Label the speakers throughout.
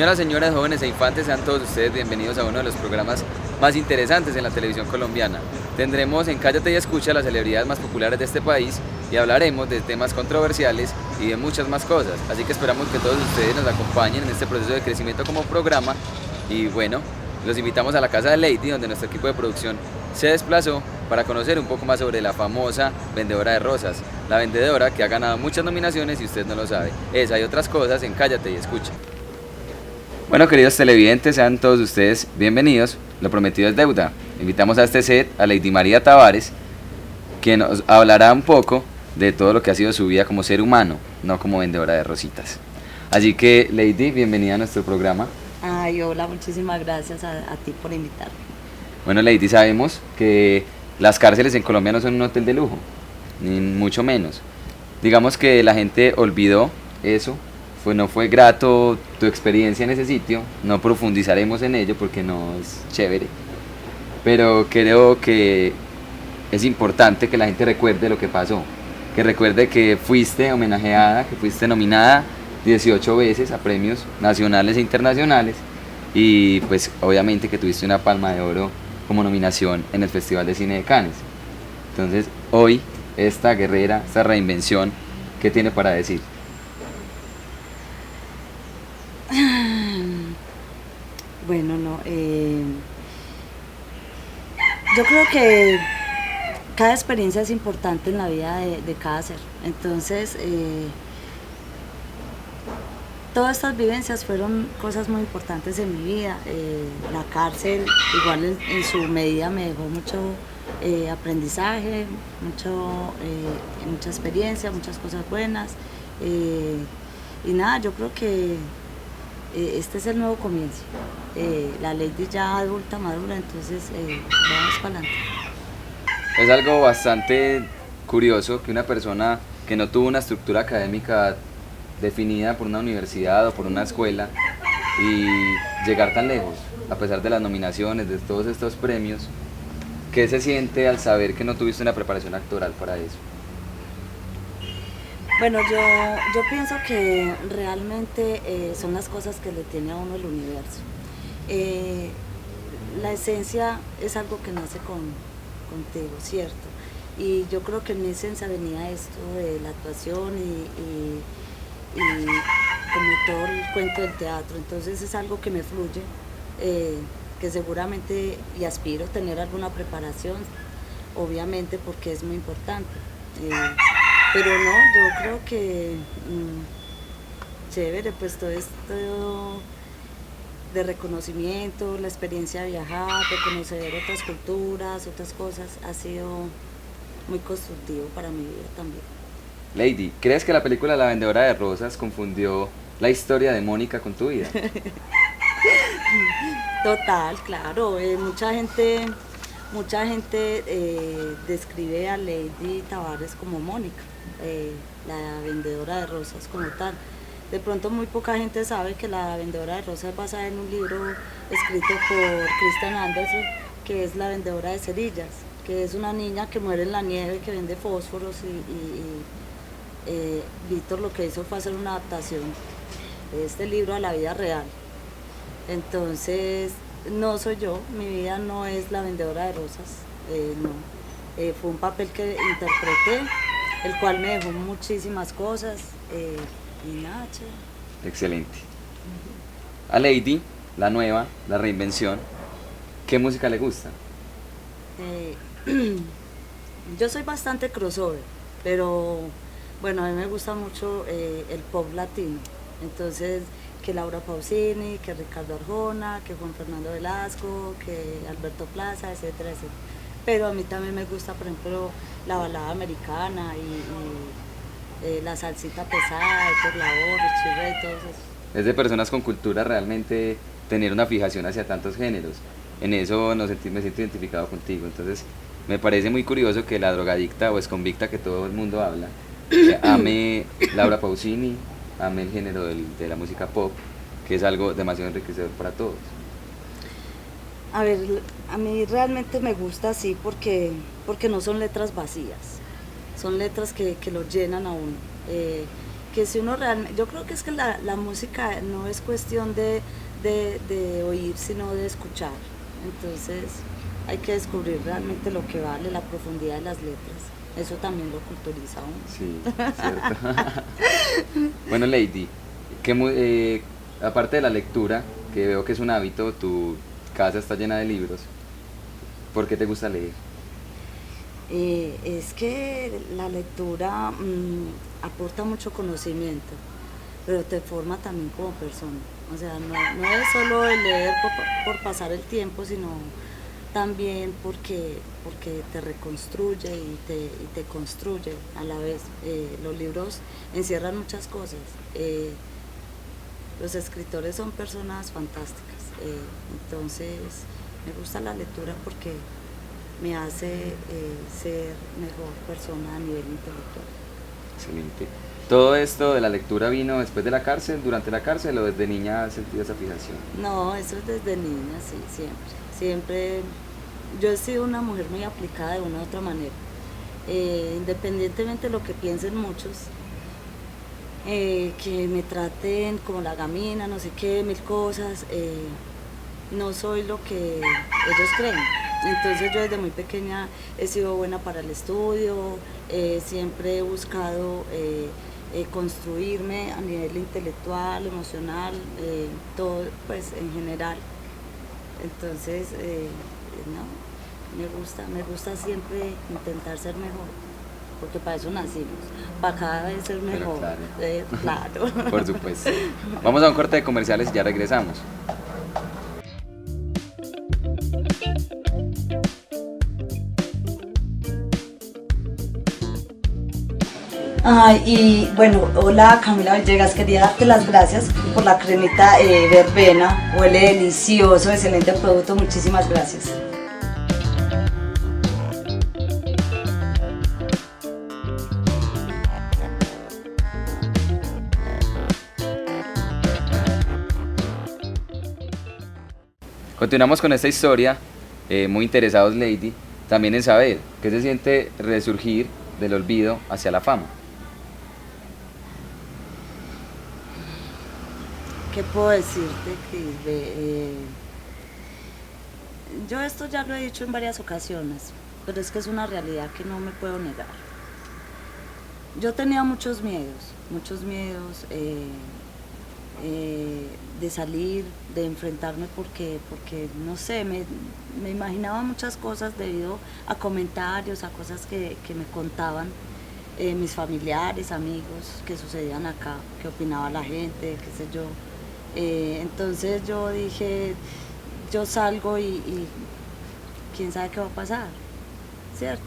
Speaker 1: Señoras, señoras, jóvenes e infantes, sean todos ustedes bienvenidos a uno de los programas más interesantes en la televisión colombiana. Tendremos en Cállate y Escucha las celebridades más populares de este país y hablaremos de temas controversiales y de muchas más cosas. Así que esperamos que todos ustedes nos acompañen en este proceso de crecimiento como programa y bueno, los invitamos a la casa de Lady donde nuestro equipo de producción se desplazó para conocer un poco más sobre la famosa vendedora de rosas, la vendedora que ha ganado muchas nominaciones y usted no lo sabe. Esa y otras cosas en Cállate y Escucha. Bueno, queridos televidentes, sean todos ustedes bienvenidos. Lo prometido es deuda. Invitamos a este set a Lady María Tavares, que nos hablará un poco de todo lo que ha sido su vida como ser humano, no como vendedora de rositas. Así que, Lady, bienvenida a nuestro programa.
Speaker 2: Ay, hola, muchísimas gracias a, a ti por invitarme.
Speaker 1: Bueno, Lady, sabemos que las cárceles en Colombia no son un hotel de lujo, ni mucho menos. Digamos que la gente olvidó eso pues no fue grato tu experiencia en ese sitio, no profundizaremos en ello porque no es chévere, pero creo que es importante que la gente recuerde lo que pasó, que recuerde que fuiste homenajeada, que fuiste nominada 18 veces a premios nacionales e internacionales y pues obviamente que tuviste una palma de oro como nominación en el Festival de Cine de Cannes. Entonces hoy esta guerrera, esta reinvención, ¿qué tiene para decir?
Speaker 2: Bueno, no. Eh, yo creo que cada experiencia es importante en la vida de, cada ser. Entonces, eh, todas estas vivencias fueron cosas muy importantes en mi vida. Eh, la cárcel, igual en, su medida, me dejó mucho aprendizaje, mucho, mucha experiencia, muchas cosas buenas. y nada, yo creo que este es el nuevo comienzo. Eh, la ley de ya adulta, madura, entonces eh, vamos para adelante.
Speaker 1: Es algo bastante curioso que una persona que no tuvo una estructura académica definida por una universidad o por una escuela y llegar tan lejos, a pesar de las nominaciones, de todos estos premios, ¿qué se siente al saber que no tuviste una preparación actoral para eso?
Speaker 2: Bueno, yo, yo pienso que realmente eh, son las cosas que le tiene a uno el universo. Eh, la esencia es algo que nace con, contigo, ¿cierto? Y yo creo que en mi esencia venía esto de la actuación y, como todo el cuento del teatro. Entonces es algo que me fluye, eh, que seguramente y aspiro tener alguna preparación, obviamente porque es muy importante. Pero no, yo creo que mm, chévere, pues todo esto de reconocimiento, la experiencia de viajar, de conocer otras culturas, otras cosas, ha sido muy constructivo para mi vida también.
Speaker 1: Lady, ¿crees que la película La vendedora de rosas confundió la historia de Mónica con tu vida?
Speaker 2: Total, claro. Eh, mucha gente, mucha gente eh, describe a Lady Tavares como Mónica. Eh, la vendedora de rosas como tal. De pronto muy poca gente sabe que la vendedora de rosas es basada en un libro escrito por Christian Anderson, que es la vendedora de cerillas, que es una niña que muere en la nieve, que vende fósforos y, eh, Víctor lo que hizo fue hacer una adaptación de este libro a la vida real. Entonces, no soy yo, mi vida no es la vendedora de rosas, eh, no. fue un papel que interpreté el cual me dejó muchísimas cosas eh, y nada,
Speaker 1: Excelente. A Lady, la nueva, la reinvención, ¿qué música le gusta?
Speaker 2: Eh, yo soy bastante crossover, pero bueno, a mí me gusta mucho eh, el pop latino. Entonces, que Laura Pausini, que Ricardo Arjona, que Juan Fernando Velasco, que Alberto Plaza, etcétera, etcétera. Pero a mí también me gusta, por ejemplo, la balada americana y, eh, la salsita pesada, por la voz, el y todo eso.
Speaker 1: Es de personas con cultura realmente tener una fijación hacia tantos géneros. En eso me siento identificado contigo. Entonces, me parece muy curioso que la drogadicta o convicta que todo el mundo habla, ame Laura Pausini, ame el género de la música pop, que es algo demasiado enriquecedor para todos.
Speaker 2: A ver, a mí realmente me gusta así porque, porque no son letras vacías, son letras que, lo llenan a uno. Eh, que si uno realmente, yo creo que es que la, la música no es cuestión de, de, de, oír, sino de escuchar. Entonces hay que descubrir realmente lo que vale, la profundidad de las letras. Eso también lo culturiza a uno.
Speaker 1: Sí, cierto. bueno, Lady, que, eh, aparte de la lectura, que veo que es un hábito, tu casa está llena de libros, ¿por qué te gusta leer?
Speaker 2: Eh, es que la lectura mm, aporta mucho conocimiento, pero te forma también como persona. O sea, no, es solo el leer por, pasar el tiempo, sino también porque, porque te reconstruye y te, construye a la vez. Eh, los libros encierran muchas cosas. Eh, los escritores son personas fantásticas. Entonces, me gusta la lectura porque me hace eh, ser mejor persona a nivel intelectual.
Speaker 1: Excelente. ¿Todo esto de la lectura vino después de la cárcel, durante la cárcel o desde niña has sentido esa fijación?
Speaker 2: No, eso es desde niña, sí, siempre. Siempre, yo he sido una mujer muy aplicada de una u otra manera. Eh, independientemente de lo que piensen muchos, eh, que me traten como la gamina, no sé qué, mil cosas, no soy lo que ellos creen. Entonces yo desde muy pequeña he sido buena para el estudio, eh, siempre he buscado eh, eh, construirme a nivel intelectual, emocional, todo pues en general. Entonces, no, me gusta, me gusta siempre intentar ser mejor, porque para eso nacimos, para cada vez ser mejor. claro.
Speaker 1: Por supuesto. Vamos a un corte de comerciales y ya regresamos.
Speaker 2: Ay, y bueno, hola Camila Villegas, quería darte las gracias por la cremita eh, verbena, huele delicioso, excelente producto, muchísimas gracias.
Speaker 1: Continuamos con esta historia, eh, muy interesados Lady, también en saber qué se siente resurgir del olvido hacia la fama.
Speaker 2: ¿Qué puedo decirte? Que eh, yo esto ya lo he dicho en varias ocasiones, pero es que es una realidad que no me puedo negar. Yo tenía muchos miedos, muchos miedos eh, eh, de salir, de enfrentarme porque, porque no sé, me, imaginaba muchas cosas debido a comentarios, a cosas que, me contaban mis familiares, amigos, que sucedían acá, que opinaba la gente, qué sé yo. Eh, entonces yo dije, yo salgo y, quién sabe qué va a pasar, ¿cierto?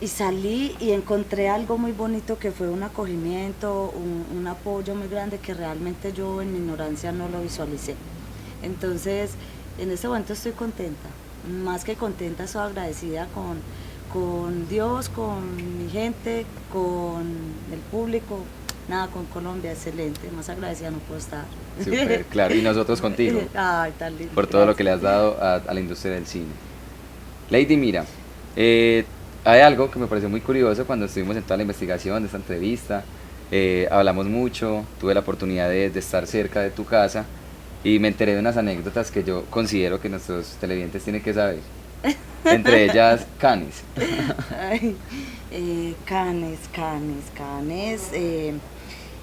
Speaker 2: Y salí y encontré algo muy bonito que fue un acogimiento, un, apoyo muy grande que realmente yo en mi ignorancia no lo visualicé. Entonces, en este momento estoy contenta, más que contenta, estoy agradecida con, con Dios, con mi gente, con el público, nada con Colombia, excelente, más agradecida no puedo estar.
Speaker 1: Super, claro, y nosotros contigo.
Speaker 2: Ay, tan lindo.
Speaker 1: Por todo lo que le has dado a, la industria del cine. Lady, mira, eh, hay algo que me pareció muy curioso cuando estuvimos en toda la investigación de esta entrevista. Eh, hablamos mucho, tuve la oportunidad de, estar cerca de tu casa y me enteré de unas anécdotas que yo considero que nuestros televidentes tienen que saber. Entre ellas, Canis.
Speaker 2: Eh, canes, Canes, Canes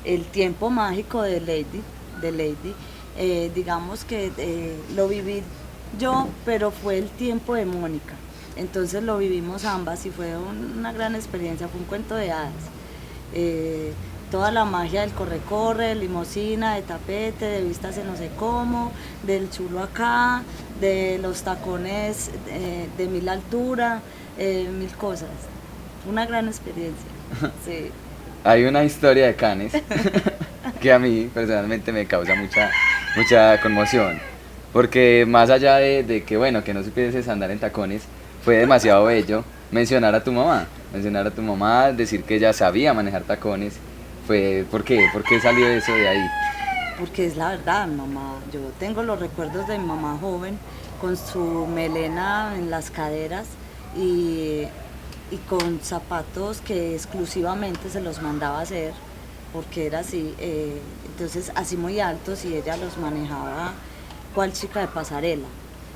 Speaker 2: el tiempo mágico de Lady, de Lady, eh, digamos que eh, lo viví yo, pero fue el tiempo de Mónica. Entonces lo vivimos ambas y fue una gran experiencia, fue un cuento de hadas. Eh, toda la magia del corre-corre, limosina, de tapete, de vistas en no sé cómo, del chulo acá, de los tacones de mil altura, mil cosas. Una gran experiencia. Sí.
Speaker 1: Hay una historia de Canes que a mí personalmente me causa mucha, mucha conmoción. Porque más allá de, que, bueno, que no supieses andar en tacones, fue demasiado bello mencionar a tu mamá. Mencionar a tu mamá, decir que ella sabía manejar tacones. Fue, ¿Por qué? ¿Por qué salió eso de ahí?
Speaker 2: Porque es la verdad, mamá. Yo tengo los recuerdos de mi mamá joven con su melena en las caderas y y con zapatos que exclusivamente se los mandaba hacer, porque era así, eh, entonces así muy altos y ella los manejaba cual chica de pasarela.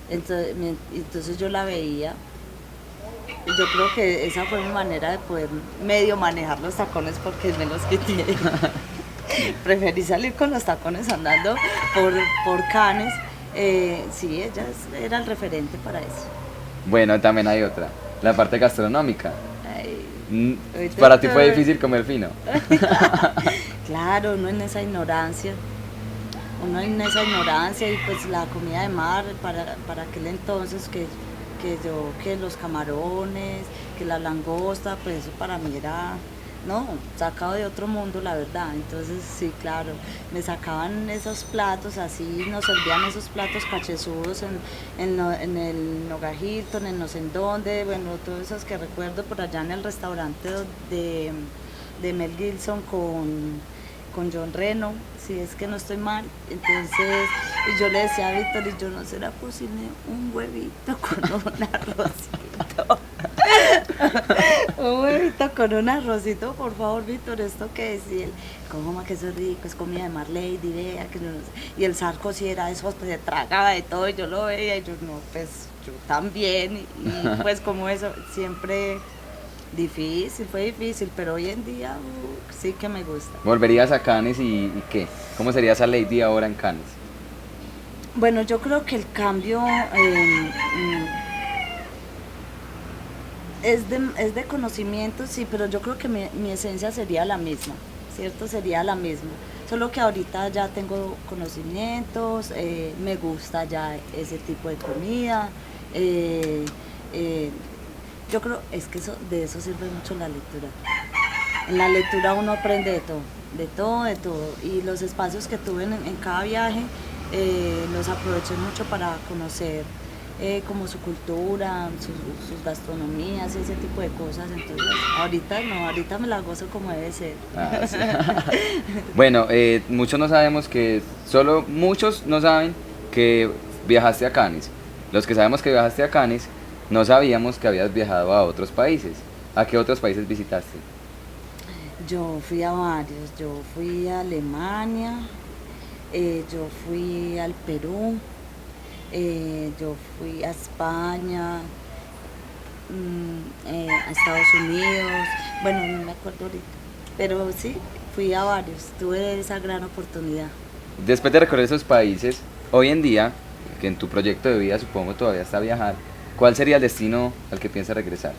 Speaker 2: Entonces, entonces yo la veía yo creo que esa fue mi manera de poder medio manejar los tacones porque menos que tiene. Preferí salir con los tacones andando por, por canes. Eh, sí, ella era el referente para eso.
Speaker 1: Bueno, también hay otra, la parte gastronómica. Mm, para ti fue difícil comer fino.
Speaker 2: claro, uno en esa ignorancia, uno en esa ignorancia y pues la comida de mar para, para aquel entonces que que yo, que los camarones, que la langosta, pues eso para mí era, no, sacado de otro mundo, la verdad. Entonces, sí, claro, me sacaban esos platos así, nos servían esos platos cachezudos en, en, el Nogajilton, en no sé en dónde, bueno, todos esos que recuerdo por allá en el restaurante de, de Mel Gilson con con John Reno, si es que no estoy mal. Entonces yo le decía a Víctor, y yo no será posible un huevito con un arrocito. un huevito con un arrocito, por favor, Víctor, ¿esto qué es? Y él, ¿cómo que eso es rico? Es comida de Marley, idea, que no Y el sarco si era eso, pues se tragaba de todo, y yo lo veía, y yo, no, pues yo también. y pues como eso, siempre Difícil, fue difícil, pero hoy en día uh, sí que me gusta.
Speaker 1: ¿Volverías a Cannes y, qué? ¿Cómo sería esa Lady ahora en Cannes?
Speaker 2: Bueno, yo creo que el cambio mm, es, de, es de conocimiento, sí, pero yo creo que mi, esencia sería la misma, ¿cierto? Sería la misma. Solo que ahorita ya tengo conocimientos, eh, me gusta ya ese tipo de comida. Eh, eh, yo creo, es que eso, de eso sirve mucho la lectura. En la lectura uno aprende de todo, de todo, de todo. Y los espacios que tuve en, cada viaje los aproveché mucho para conocer eh, como su cultura, sus gastronomías y ese tipo de cosas. Entonces, ahorita no, ahorita me la gozo como debe ser. Ah,
Speaker 1: bueno, eh, muchos no sabemos que, solo muchos no saben que viajaste a Cannes. Los que sabemos que viajaste a Cannes no sabíamos que habías viajado a otros países. ¿A qué otros países visitaste?
Speaker 2: Yo fui a varios. Yo fui a Alemania, eh, yo fui al Perú, eh, yo fui a España, mm, eh, a Estados Unidos. Bueno, no me acuerdo ahorita. Pero sí, fui a varios. Tuve esa gran oportunidad.
Speaker 1: Después de recorrer esos países, hoy en día, que en tu proyecto de vida supongo todavía está viajar, ¿Cuál sería el destino al que piensa regresar?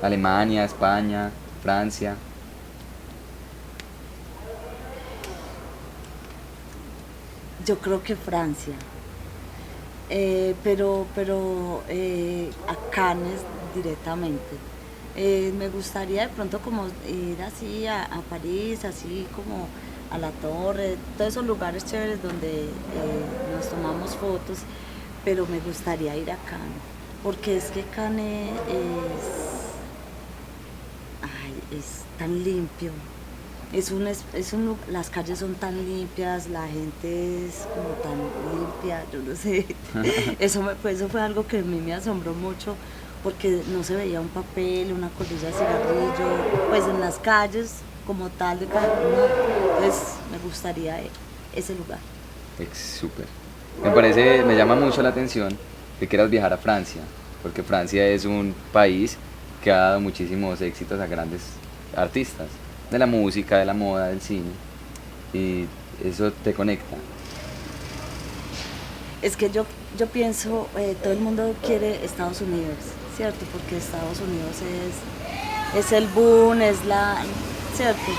Speaker 1: Alemania, España, Francia.
Speaker 2: Yo creo que Francia. Eh, pero pero eh, a Cannes directamente. Eh, me gustaría de pronto como ir así a, París, así como a la torre, todos esos lugares chéveres donde nos tomamos fotos pero me gustaría ir a Cannes, porque es que Cannes es, es tan limpio. Es un, es un, las calles son tan limpias, la gente es como tan limpia, yo no sé. eso, me, pues, eso fue algo que a mí me asombró mucho porque no se veía un papel, una colilla de cigarrillo, pues en las calles como tal de cada Entonces me gustaría ese lugar.
Speaker 1: Es súper. Me parece, me llama mucho la atención que quieras viajar a Francia, porque Francia es un país que ha dado muchísimos éxitos a grandes artistas, de la música, de la moda, del cine, y eso te conecta.
Speaker 2: Es que yo, yo pienso, eh, todo el mundo quiere Estados Unidos, ¿cierto? Porque Estados Unidos es, es el boom, es la, ¿cierto?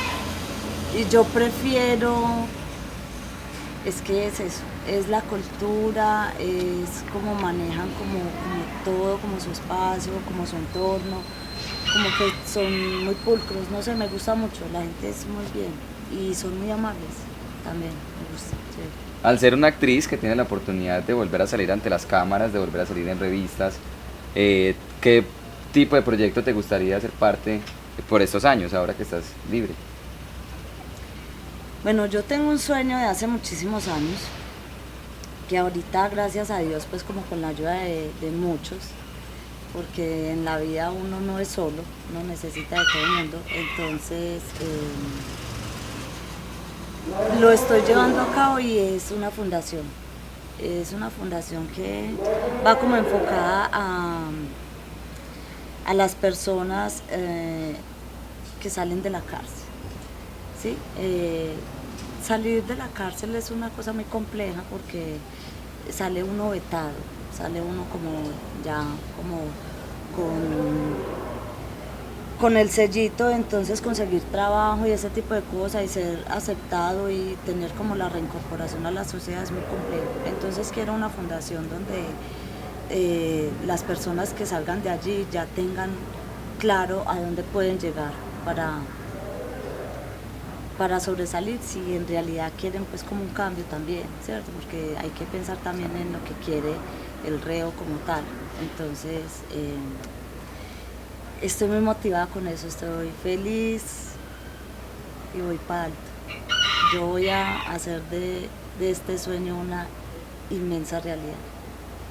Speaker 2: Y yo prefiero es que es eso, es la cultura, es cómo manejan como, todo, como su espacio, como su entorno, como que son muy pulcros, no sé, me gusta mucho, la gente es muy bien y son muy amables también, me gusta.
Speaker 1: Al ser una actriz que tiene la oportunidad de volver a salir ante las cámaras, de volver a salir en revistas, eh, ¿qué tipo de proyecto te gustaría ser parte por estos años, ahora que estás libre?
Speaker 2: Bueno, yo tengo un sueño de hace muchísimos años, que ahorita, gracias a Dios, pues como con la ayuda de, muchos, porque en la vida uno no es solo, uno necesita de todo el mundo, entonces em, lo estoy llevando a cabo y es una fundación, es una fundación que va como enfocada a, a las personas eh, que salen de la cárcel. ¿sí? Eh, salir de la cárcel es una cosa muy compleja porque sale uno vetado, sale uno como ya como con, con el sellito, entonces conseguir trabajo y ese tipo de cosas y ser aceptado y tener como la reincorporación a la sociedad es muy complejo. Entonces quiero una fundación donde eh, las personas que salgan de allí ya tengan claro a dónde pueden llegar para, para sobresalir si en realidad quieren pues como un cambio también, ¿cierto? Porque hay que pensar también en lo que quiere el reo como tal. Entonces, eh, estoy muy motivada con eso, estoy feliz y voy para alto. Yo voy a hacer de, este sueño una inmensa realidad.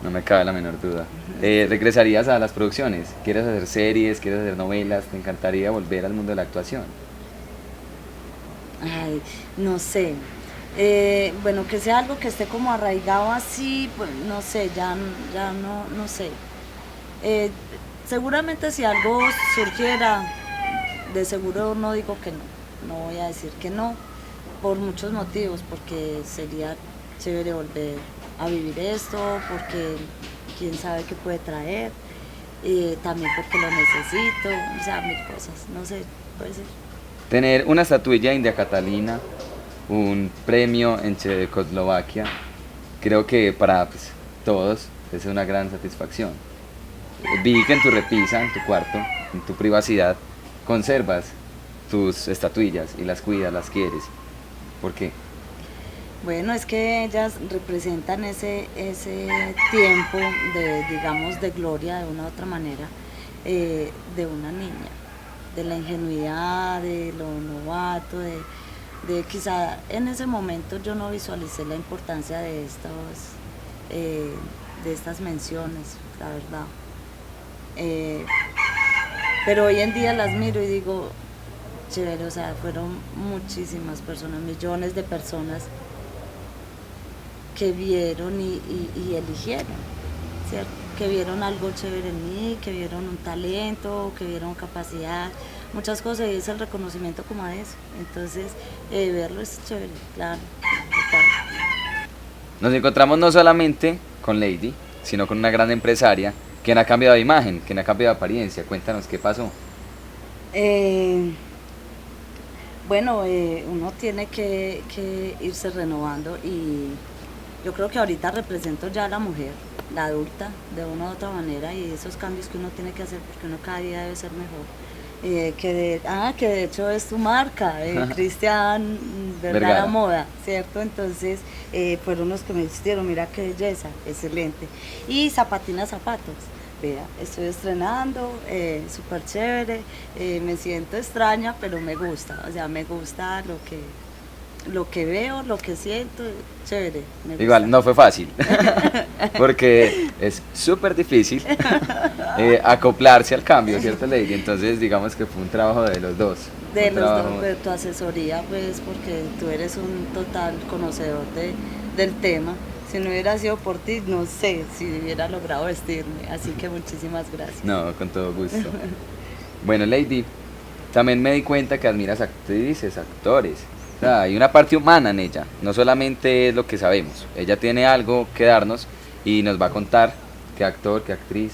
Speaker 1: No me cabe la menor duda. Eh, ¿Regresarías a las producciones? ¿Quieres hacer series? ¿Quieres hacer novelas? ¿Te encantaría volver al mundo de la actuación?
Speaker 2: Ay, no sé. Eh, bueno, que sea algo que esté como arraigado así, pues no sé, ya, ya no, no sé. Eh, seguramente si algo surgiera, de seguro no digo que no, no voy a decir que no, por muchos motivos, porque sería chévere volver a vivir esto, porque quién sabe qué puede traer, también porque lo necesito, o sea, mil cosas, no sé, puede ser.
Speaker 1: Tener una estatuilla India Catalina un premio en Checoslovaquia, creo que para pues, todos es una gran satisfacción. Vi que en tu repisa, en tu cuarto, en tu privacidad, conservas tus estatuillas y las cuidas, las quieres. ¿Por qué?
Speaker 2: Bueno, es que ellas representan ese, ese tiempo de, digamos, de gloria de una u otra manera eh, de una niña, de la ingenuidad, de lo novato, de, de quizá en ese momento yo no visualicé la importancia de estos eh, de estas menciones, la verdad. Eh, pero hoy en día las miro y digo, chévere, o sea, fueron muchísimas personas, millones de personas que vieron y, y eligieron, ¿cierto? Que vieron algo chévere en mí, que vieron un talento, que vieron capacidad, muchas cosas y es el reconocimiento como a eso. Entonces, eh, verlo es chévere, claro.
Speaker 1: Nos encontramos no solamente con Lady, sino con una gran empresaria quien ha cambiado de imagen, quien ha cambiado de apariencia. Cuéntanos qué pasó.
Speaker 2: Eh, bueno, eh, uno tiene que, irse renovando y yo creo que ahorita represento ya a la mujer, la adulta, de una u otra manera y esos cambios que uno tiene que hacer porque uno cada día debe ser mejor. Eh, que, de, ah, que de hecho es tu marca, eh, Cristian Vergara Moda, ¿cierto? Entonces eh, fueron los que me hicieron, mira qué belleza, excelente. Y Zapatina Zapatos, vea, estoy estrenando, eh, súper chévere, me siento extraña, pero me gusta, o sea, me gusta lo que, lo que veo, lo que siento, chévere.
Speaker 1: Igual, no fue fácil, porque es súper difícil eh, acoplarse al cambio, ¿cierto, Lady? Entonces, digamos que fue un trabajo de los dos.
Speaker 2: De los dos, de tu asesoría, pues, porque tú eres un total conocedor de, del tema. Si no hubiera sido por ti, no sé si hubiera logrado vestirme. Así que muchísimas gracias.
Speaker 1: No, con todo gusto. bueno, Lady, también me di cuenta que admiras actrices, actores hay una parte humana en ella, no solamente es lo que sabemos. Ella tiene algo que darnos y nos va a contar qué actor, qué actriz,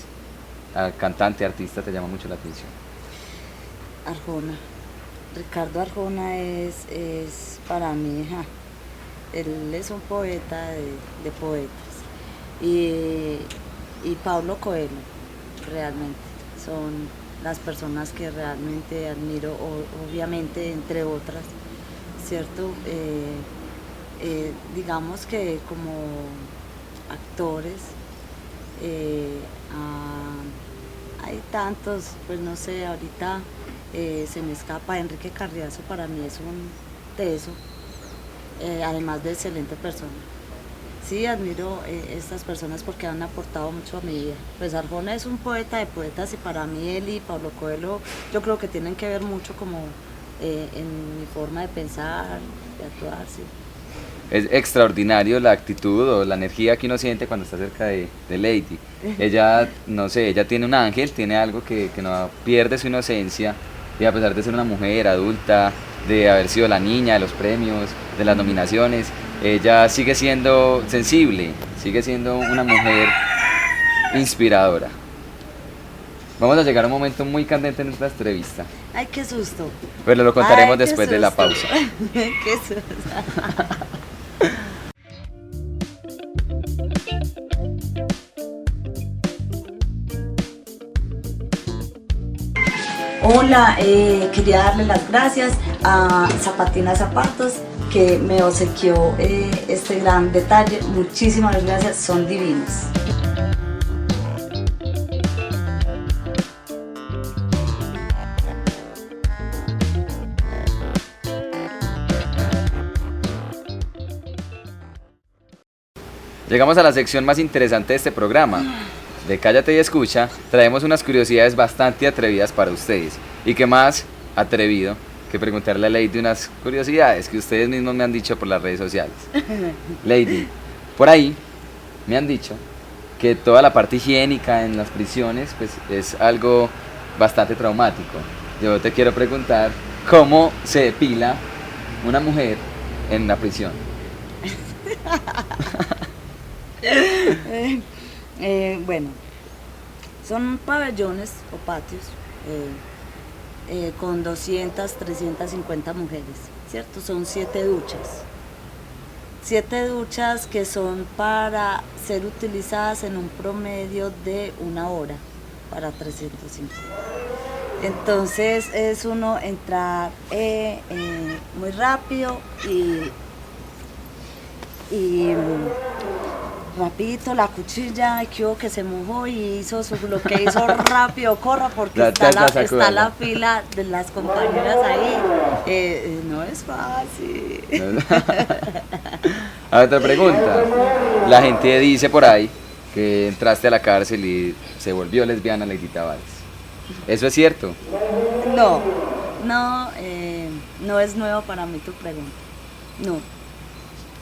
Speaker 1: cantante, artista te llama mucho la atención.
Speaker 2: Arjona. Ricardo Arjona es, es para mí, hija. él es un poeta de, poetas. Y, y Pablo Coelho, realmente, son las personas que realmente admiro, obviamente, entre otras ¿cierto? Eh, eh, digamos que como actores eh, hay tantos, pues no sé, ahorita se me escapa, Enrique Carriazo para mí es un teso, además de excelente persona. sí admiro estas personas porque han aportado mucho a mi vida. Pues Arjona es un poeta de poetas y para mí él y Pablo Coelho yo creo que tienen que ver mucho como eh, en mi forma de pensar, de actuar, sí.
Speaker 1: Es extraordinario la actitud o la energía que uno siente cuando está cerca de, de Lady. Ella, no sé, ella tiene un ángel, tiene algo que, que no pierde su inocencia y a pesar de ser una mujer adulta, de haber sido la niña de los premios, de las nominaciones, ella sigue siendo sensible, sigue siendo una mujer inspiradora. Vamos a llegar a un momento muy candente en nuestra entrevista.
Speaker 2: Ay, qué susto.
Speaker 1: Pero lo contaremos
Speaker 2: Ay,
Speaker 1: después de la pausa.
Speaker 2: qué susto. Hola, eh, quería darle las gracias a Zapatina Zapatos que me obsequió eh, este gran detalle. Muchísimas gracias, son divinos.
Speaker 1: Llegamos a la sección más interesante de este programa. De Cállate y Escucha, traemos unas curiosidades bastante atrevidas para ustedes. Y qué más atrevido que preguntarle a Lady unas curiosidades que ustedes mismos me han dicho por las redes sociales. Lady, por ahí me han dicho que toda la parte higiénica en las prisiones pues, es algo bastante traumático. Yo te quiero preguntar cómo se depila una mujer en una prisión.
Speaker 2: Eh, bueno, son pabellones o patios eh, eh, con 200, 350 mujeres, ¿cierto? Son siete duchas. Siete duchas que son para ser utilizadas en un promedio de una hora para 350. Entonces es uno entrar eh, eh, muy rápido y, y rapidito la cuchilla, que hubo que se mojó y hizo su- lo que hizo rápido, corra porque
Speaker 1: La-
Speaker 2: está,
Speaker 1: la-
Speaker 2: está fila de las compañeras ahí. Eh, eh, no es fácil.
Speaker 1: A otra pregunta. La gente dice por ahí que entraste a la cárcel y se volvió lesbiana Lady Tavares. ¿Eso es cierto?
Speaker 2: No, no, eh, no es nuevo para mí tu pregunta. No.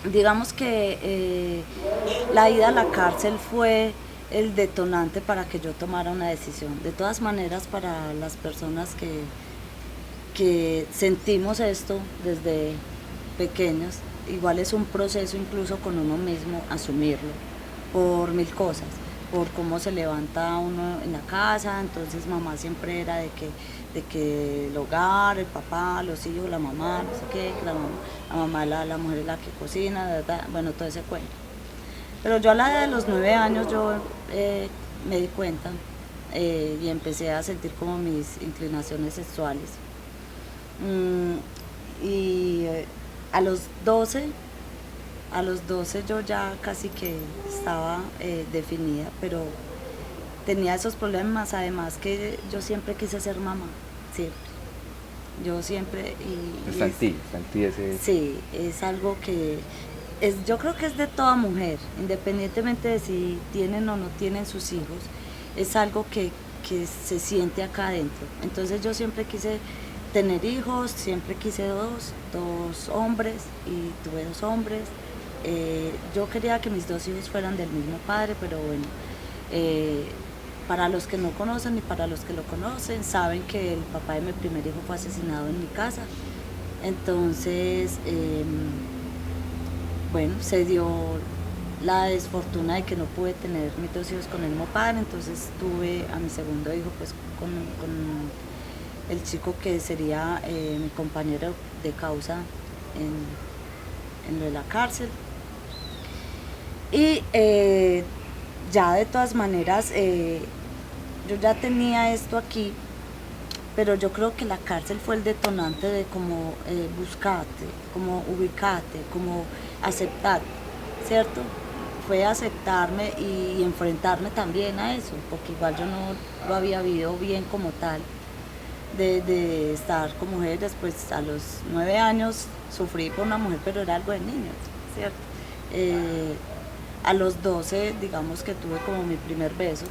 Speaker 2: Digamos que eh, la ida a la cárcel fue el detonante para que yo tomara una decisión. De todas maneras, para las personas que, que sentimos esto desde pequeños, igual es un proceso incluso con uno mismo asumirlo por mil cosas, por cómo se levanta uno en la casa, entonces mamá siempre era de que, de que el hogar, el papá, los hijos, la mamá, no sé qué, la mamá, la, la, mujer es la que cocina, bueno, todo ese cuento. Pero yo a la edad de los nueve años yo eh, me di cuenta eh, y empecé a sentir como mis inclinaciones sexuales. Mm, y eh, a los 12, a los 12 yo ya casi que estaba definida, pero tenía esos problemas, además que yo siempre quise ser mamá, siempre. Yo siempre... Y, y
Speaker 1: Está en
Speaker 2: es-
Speaker 1: ti, está en ti ese...
Speaker 2: Sí, es algo que es, yo creo que es de toda mujer, independientemente de si tienen o no tienen sus hijos, es algo que, que se siente acá adentro. Entonces yo siempre quise tener hijos, siempre quise dos, dos hombres y tuve dos hombres. Eh, yo quería que mis dos hijos fueran del mismo padre, pero bueno, eh, para los que no conocen y para los que lo conocen, saben que el papá de mi primer hijo fue asesinado en mi casa. Entonces, em, bueno, se dio la desfortuna de que no pude tener mis dos hijos con el mismo padre, entonces tuve a mi segundo hijo pues con, con el chico que sería eh, mi compañero de causa en, en lo de la cárcel. Y eh, ya de todas maneras, eh, yo ya tenía esto aquí, pero yo creo que la cárcel fue el detonante de como eh, buscarte, como ubicarte, como aceptar, ¿cierto? Fue aceptarme y, enfrentarme también a eso, porque igual yo no lo había vivido bien como tal, de, estar con mujeres, después a los nueve años sufrí por una mujer, pero era algo de niños, ¿cierto? Eh, A los 12, digamos que tuve como mi primer beso.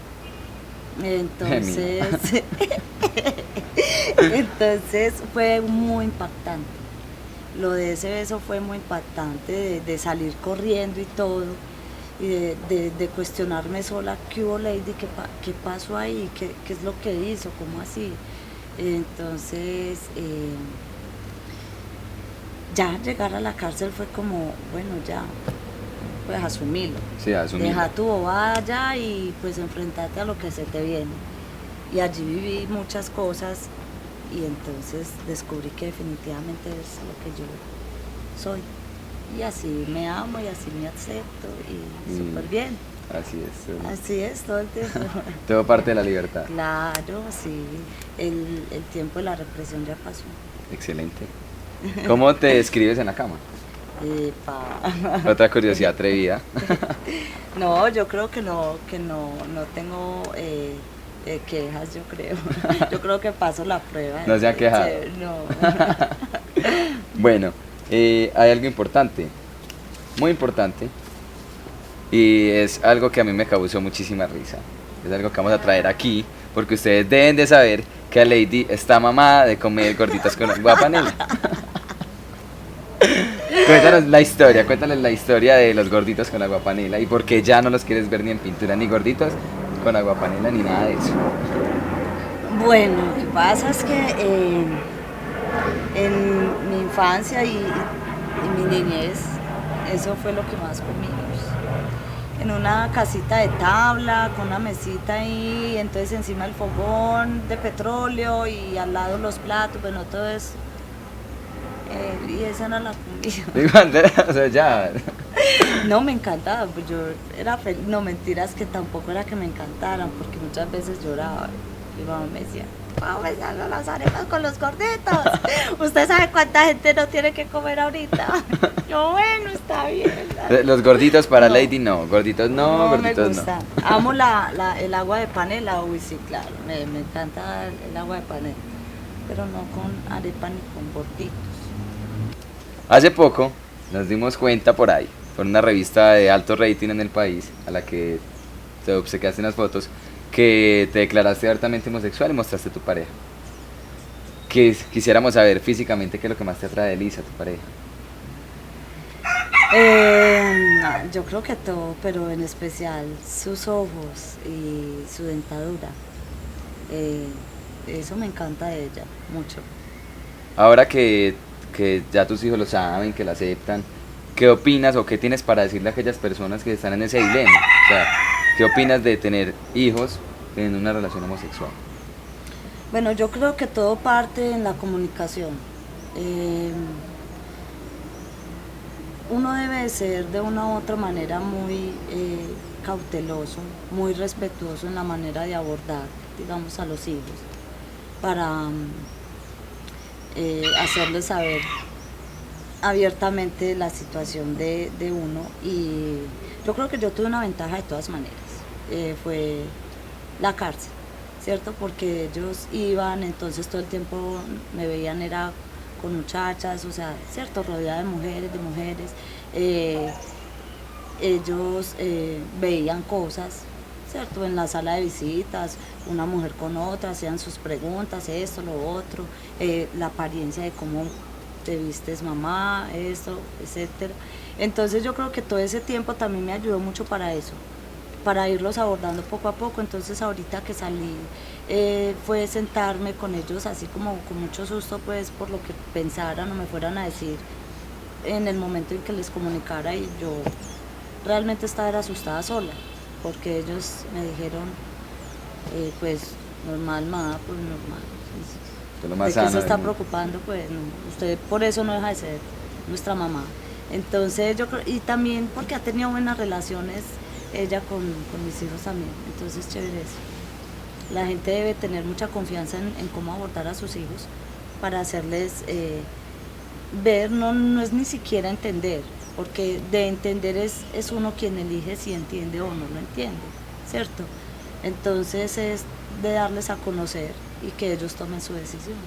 Speaker 2: Entonces, entonces fue muy impactante. Lo de ese beso fue muy impactante, de, salir corriendo y todo, y de, cuestionarme sola, ¿qué hubo Lady? ¿Qué, qué pasó ahí? ¿Qué, ¿Qué, es lo que hizo? ¿Cómo así? Entonces, eh, ya llegar a la cárcel fue como, bueno, ya, pues asumilo.
Speaker 1: Sí, asumilo.
Speaker 2: Deja tu bobada y pues enfrentarte a lo que se te viene. Y allí viví muchas cosas y entonces descubrí que definitivamente es lo que yo soy. Y así me amo y así me acepto y mm. súper bien.
Speaker 1: Así es.
Speaker 2: Así es, todo el tiempo.
Speaker 1: todo parte de la libertad.
Speaker 2: Claro, sí. El, el tiempo de la represión ya pasó.
Speaker 1: Excelente. ¿Cómo te describes en la cama?
Speaker 2: Epa.
Speaker 1: Otra curiosidad atrevida.
Speaker 2: no, yo creo que no, que no, no tengo eh, eh, quejas, yo creo. Yo creo que paso la prueba.
Speaker 1: No se ha quejado.
Speaker 2: No.
Speaker 1: bueno, eh, hay algo importante, muy importante, y es algo que a mí me causó muchísima risa. Es algo que vamos a traer aquí, porque ustedes deben de saber que a Lady está mamada de comer gorditas con guapanela. Cuéntanos la historia, cuéntales la historia de los gorditos con agua panela y por qué ya no los quieres ver ni en pintura ni gorditos con agua panela ni nada de eso.
Speaker 2: Bueno, lo que pasa es que eh, en mi infancia y, mi niñez, eso fue lo que más comimos. En una casita de tabla, con una mesita ahí, entonces encima el fogón de petróleo y al lado los platos, bueno, todo eso y esa era la comida.
Speaker 1: o sea, ya.
Speaker 2: No, me encantaba, pues yo era feliz. No, mentiras que tampoco era que me encantaran, porque muchas veces lloraba. Mi mamá me decía, vamos a las arepas con los gorditos. Usted sabe cuánta gente no tiene que comer ahorita. Yo, bueno, está bien.
Speaker 1: Los gorditos para Lady no, gorditos no, no gorditos
Speaker 2: me gusta. Amo la, la, el agua de panela, uy, sí, claro, me, me encanta el, el agua de panela, pero no con arepa ni con gorditos.
Speaker 1: Hace poco nos dimos cuenta por ahí, por una revista de alto rating en el país, a la que te obsequiaste unas fotos, que te declaraste abiertamente homosexual y mostraste tu pareja. Que quisiéramos saber físicamente qué es lo que más te atrae de Lisa, tu pareja.
Speaker 2: Eh, yo creo que todo, pero en especial sus ojos y su dentadura. Eh, eso me encanta de ella, mucho.
Speaker 1: Ahora que que ya tus hijos lo saben, que lo aceptan. ¿Qué opinas o qué tienes para decirle a aquellas personas que están en ese dilema? O sea, ¿qué opinas de tener hijos en una relación homosexual?
Speaker 2: Bueno, yo creo que todo parte en la comunicación. Eh, uno debe ser de una u otra manera muy eh, cauteloso, muy respetuoso en la manera de abordar, digamos, a los hijos, para eh, hacerles saber abiertamente la situación de, uno y yo creo que yo tuve una ventaja de todas maneras, eh, fue la cárcel, ¿cierto? Porque ellos iban, entonces todo el tiempo me veían era con muchachas, o sea, ¿cierto? Rodeada de mujeres, de mujeres. Eh, ellos veían cosas ¿cierto? En la sala de visitas, una mujer con otra, hacían sus preguntas, esto, lo otro, eh, la apariencia de cómo te vistes mamá, esto, etcétera. Entonces yo creo que todo ese tiempo también me ayudó mucho para eso, para irlos abordando poco a poco. Entonces ahorita que salí eh, fue sentarme con ellos así como con mucho susto pues por lo que pensaran o me fueran a decir en el momento en que les comunicara y yo realmente estaba asustada sola porque ellos me dijeron, eh, pues normal, mamá, pues normal. ¿De qué se está preocupando? Pues usted por eso no deja de ser nuestra mamá. Entonces yo creo, y también porque ha tenido buenas relaciones ella con, mis hijos también, entonces chévere eso. La gente debe tener mucha confianza en, cómo abordar a sus hijos para hacerles eh, ver, no, no es ni siquiera entender, porque de entender es, es uno quien elige si entiende o no lo entiende, ¿cierto? Entonces es de darles a conocer y que ellos tomen su decisión,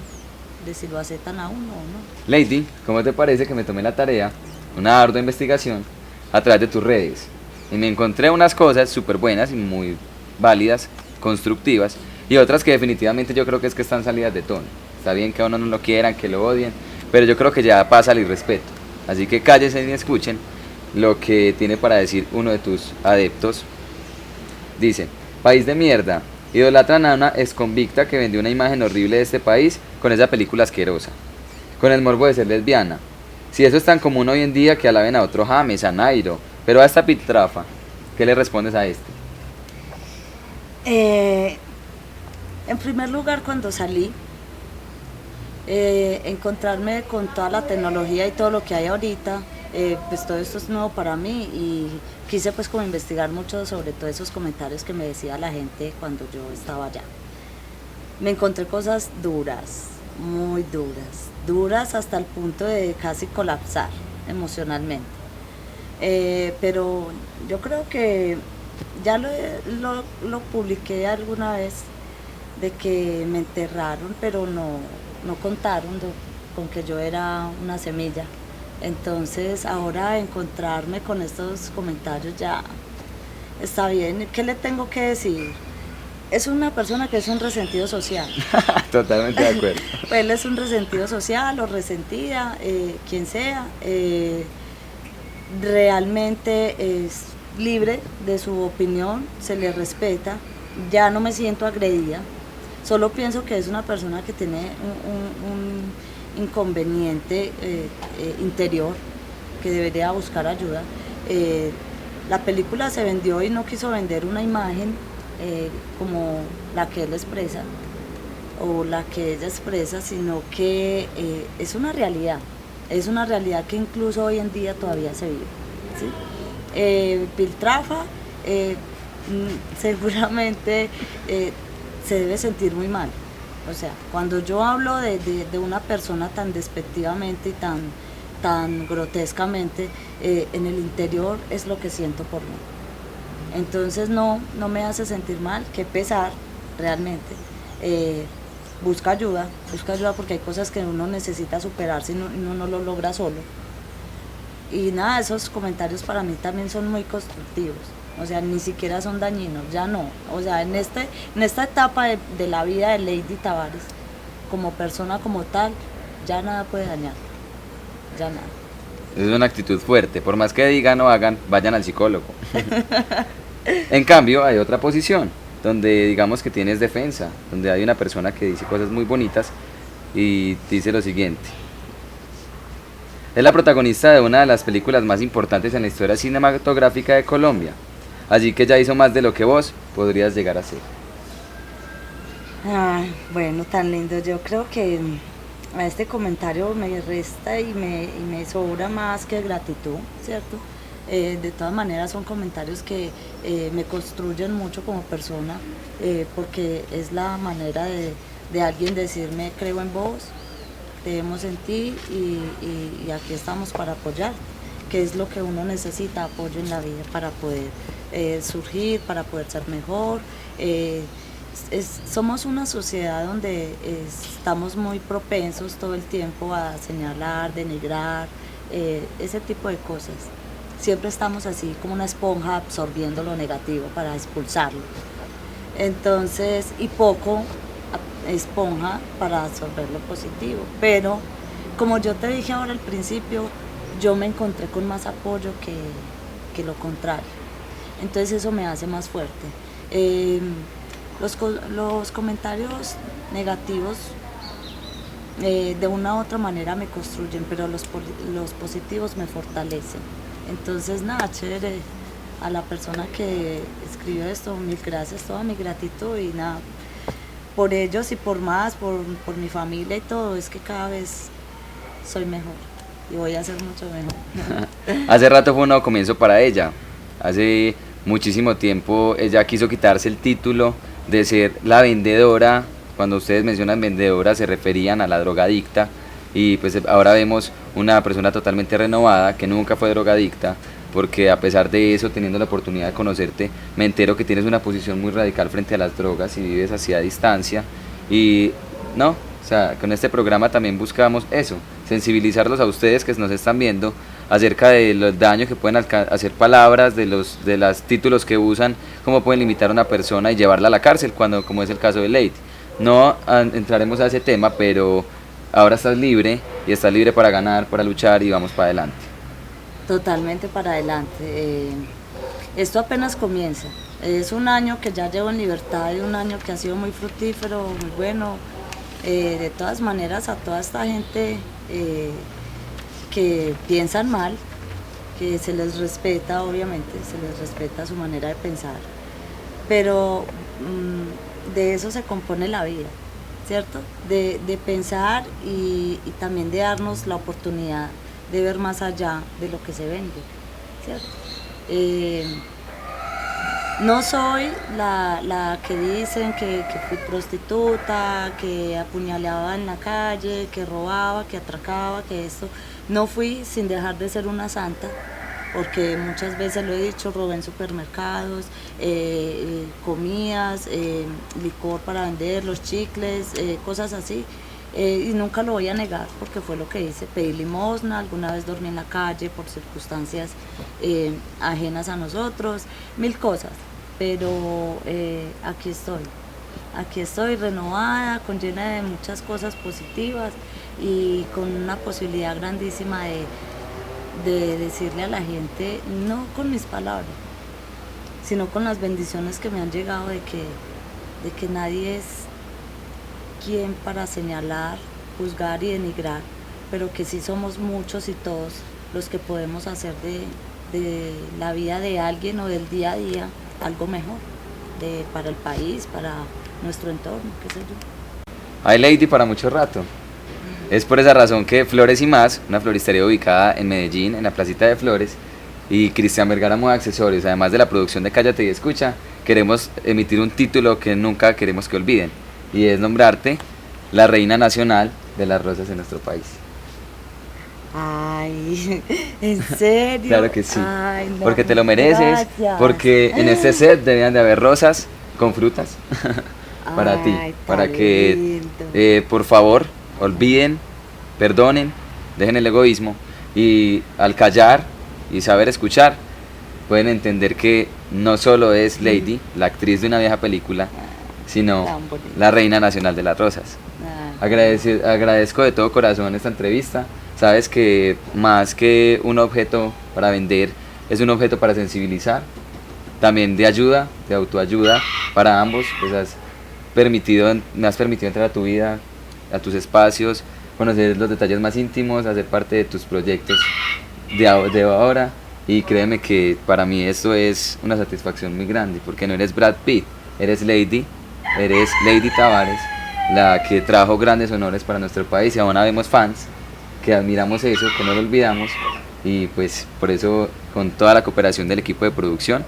Speaker 2: de si lo aceptan a uno o no.
Speaker 1: Lady, ¿cómo te parece que me tomé la tarea, una ardua investigación, a través de tus redes? Y me encontré unas cosas súper buenas y muy válidas, constructivas, y otras que definitivamente yo creo que es que están salidas de tono. Está bien que a uno no lo quieran, que lo odien, pero yo creo que ya pasa el irrespeto. Así que cállense y escuchen lo que tiene para decir uno de tus adeptos. Dice, país de mierda, idolatran a una convicta que vendió una imagen horrible de este país con esa película asquerosa, con el morbo de ser lesbiana. Si eso es tan común hoy en día que alaben a otro James, a Nairo, pero a esta Piltrafa, ¿qué le respondes a este?
Speaker 2: Eh, en primer lugar, cuando salí, eh, encontrarme con toda la tecnología y todo lo que hay ahorita, eh, pues todo esto es nuevo para mí y quise pues como investigar mucho sobre todos esos comentarios que me decía la gente cuando yo estaba allá. Me encontré cosas duras, muy duras, duras hasta el punto de casi colapsar emocionalmente. Eh, pero yo creo que ya lo, lo, lo publiqué alguna vez de que me enterraron, pero no, no contaron con que yo era una semilla. Entonces ahora encontrarme con estos comentarios ya está bien. ¿Qué le tengo que decir? Es una persona que es un resentido social.
Speaker 1: Totalmente de acuerdo.
Speaker 2: Él es un resentido social o resentida, eh, quien sea. Eh, realmente es libre de su opinión, se le respeta. Ya no me siento agredida Solo pienso que es una persona que tiene un, inconveniente eh, eh, interior, que debería buscar ayuda. Eh, la película se vendió y no quiso vender una imagen como la que él expresa o la que ella expresa, sino que es una realidad, es una realidad que incluso hoy en día todavía se vive. Piltrafa mm, seguramente se debe sentir muy mal. O sea, cuando yo hablo de, una persona tan despectivamente y tan, tan grotescamente, eh, en el interior es lo que siento por mí. Entonces no, no me hace sentir mal, que pesar realmente. Eh, busca ayuda, busca ayuda porque hay cosas que uno necesita superar si uno no lo logra solo. Y nada, esos comentarios para mí también son muy constructivos o sea, ni siquiera son dañinos, ya no. O sea, en, este, en esta etapa de, la vida de Lady Tavares, como persona como tal, ya nada puede dañar, ya nada.
Speaker 1: Es una actitud fuerte, por más que digan o hagan, vayan al psicólogo. en cambio, hay otra posición, donde digamos que tienes defensa, donde hay una persona que dice cosas muy bonitas y dice lo siguiente. Es la protagonista de una de las películas más importantes en la historia cinematográfica de Colombia, Así que ya hizo más de lo que vos podrías llegar a ser.
Speaker 2: bueno, tan lindo. Yo creo que a este comentario me resta y me, sobra más que gratitud, ¿cierto? Eh, de todas maneras son comentarios que eh, me construyen mucho como persona, eh, porque es la manera de, alguien decirme creo en vos, creemos en ti y, y aquí estamos para apoyar, que es lo que uno necesita, apoyo en la vida para poder eh, surgir, para poder ser mejor. Eh, somos una sociedad donde estamos muy propensos todo el tiempo a señalar, denigrar, eh, ese tipo de cosas. Siempre estamos así como una esponja absorbiendo lo negativo para expulsarlo. Entonces, y poco esponja para absorber lo positivo. Pero, como yo te dije ahora al principio, yo me encontré con más apoyo que, que lo contrario. Entonces eso me hace más fuerte. Em, los, comentarios negativos eh, de una u otra manera me construyen, pero los, los positivos me fortalecen. Entonces, nada, chévere a la persona que escribió esto, mil gracias, toda mi gratitud y nada, por ellos y por más, por, por mi familia y todo, es que cada vez soy mejor y voy a ser mucho mejor.
Speaker 1: Hace rato fue un nuevo comienzo para ella. Hace muchísimo tiempo ella quiso quitarse el título de ser la vendedora. Cuando ustedes mencionan vendedora se referían a la drogadicta y pues ahora vemos una persona totalmente renovada que nunca fue drogadicta porque a pesar de eso, teniendo la oportunidad de conocerte, me entero que tienes una posición muy radical frente a las drogas y vives hacia distancia y no, o sea, con este programa también buscamos eso, sensibilizarlos a ustedes que nos están viendo acerca de los daños que pueden hacer palabras, de los de los títulos que usan, cómo pueden limitar a una persona y llevarla a la cárcel, cuando como es el caso de Lady. No entraremos a ese tema, pero ahora estás libre y estás libre para ganar, para luchar y vamos para adelante.
Speaker 2: Totalmente para adelante. Eh, esto apenas comienza. Es un año que ya llevo en libertad y un año que ha sido muy fructífero, muy bueno. Eh, de todas maneras, a toda esta gente eh, que piensan mal, que se les respeta, obviamente, se les respeta su manera de pensar, pero mm, de eso se compone la vida, ¿cierto? De, pensar y, también de darnos la oportunidad de ver más allá de lo que se vende, ¿cierto? Eh, no soy la, que dicen que, fui prostituta, que apuñaleaba en la calle, que robaba, que atracaba, que esto. No fui sin dejar de ser una santa, porque muchas veces lo he dicho, robé en supermercados, eh, eh, eh, licor para vender, los chicles, cosas así. Y nunca lo voy a negar porque fue lo que hice, pedí limosna, alguna vez dormí en la calle por circunstancias ajenas a nosotros, mil cosas pero eh, aquí estoy. Aquí estoy renovada, con llena de muchas cosas positivas y con una posibilidad grandísima de, decirle a la gente, no con mis palabras, sino con las bendiciones que me han llegado de que, de que nadie es quien para señalar, juzgar y denigrar, pero que sí somos muchos y todos los que podemos hacer de, de la vida de alguien o del día a día algo mejor de, para el país, para nuestro entorno, qué sé yo.
Speaker 1: Hay Lady para mucho rato. Es por esa razón que Flores y Más, una floristería ubicada en Medellín, en la placita de Flores, y Cristian Vergara Moda Accesorios, además de la producción de Cállate y Escucha, queremos emitir un título que nunca queremos que olviden, y es nombrarte la reina nacional de las rosas en nuestro país.
Speaker 2: Ay, ¿en serio?
Speaker 1: claro que sí. porque te lo mereces. Porque en este set debían de haber rosas con frutas para ti. Para que, eh, por favor, olviden, perdonen, dejen el egoísmo y al callar y saber escuchar, pueden entender que no solo es Lady, la actriz de una vieja película, sino la reina nacional de las rosas. agradezco de todo corazón esta entrevista. Sabes que más que un objeto para vender, es un objeto para sensibilizar, también de ayuda, de autoayuda para ambos. Pues has permitido, me has permitido entrar a tu vida, a tus espacios, conocer los detalles más íntimos, hacer parte de tus proyectos de, de ahora. Y créeme que para mí esto es una satisfacción muy grande, porque no eres Brad Pitt, eres Lady, eres Lady Tavares, la que trajo grandes honores para nuestro país y aún vemos fans que admiramos eso, que no lo olvidamos y pues por eso con toda la cooperación del equipo de producción,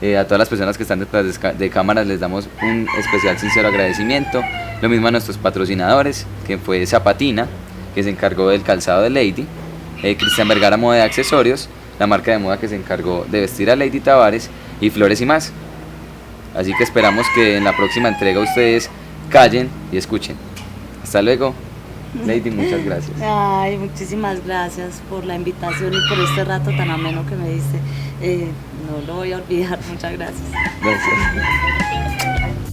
Speaker 1: eh, a todas las personas que están detrás de, cámaras les damos un especial sincero agradecimiento, lo mismo a nuestros patrocinadores, que fue Zapatina, que se encargó del calzado de Lady, eh, Cristian Vergara Moda de Accesorios, la marca de moda que se encargó de vestir a Lady Tavares y Flores y más. Así que esperamos que en la próxima entrega ustedes callen y escuchen. Hasta luego. Lady, muchas gracias.
Speaker 2: Ay, muchísimas gracias por la invitación y por este rato tan ameno que me diste. Eh, no lo voy a olvidar, muchas gracias.
Speaker 1: Gracias.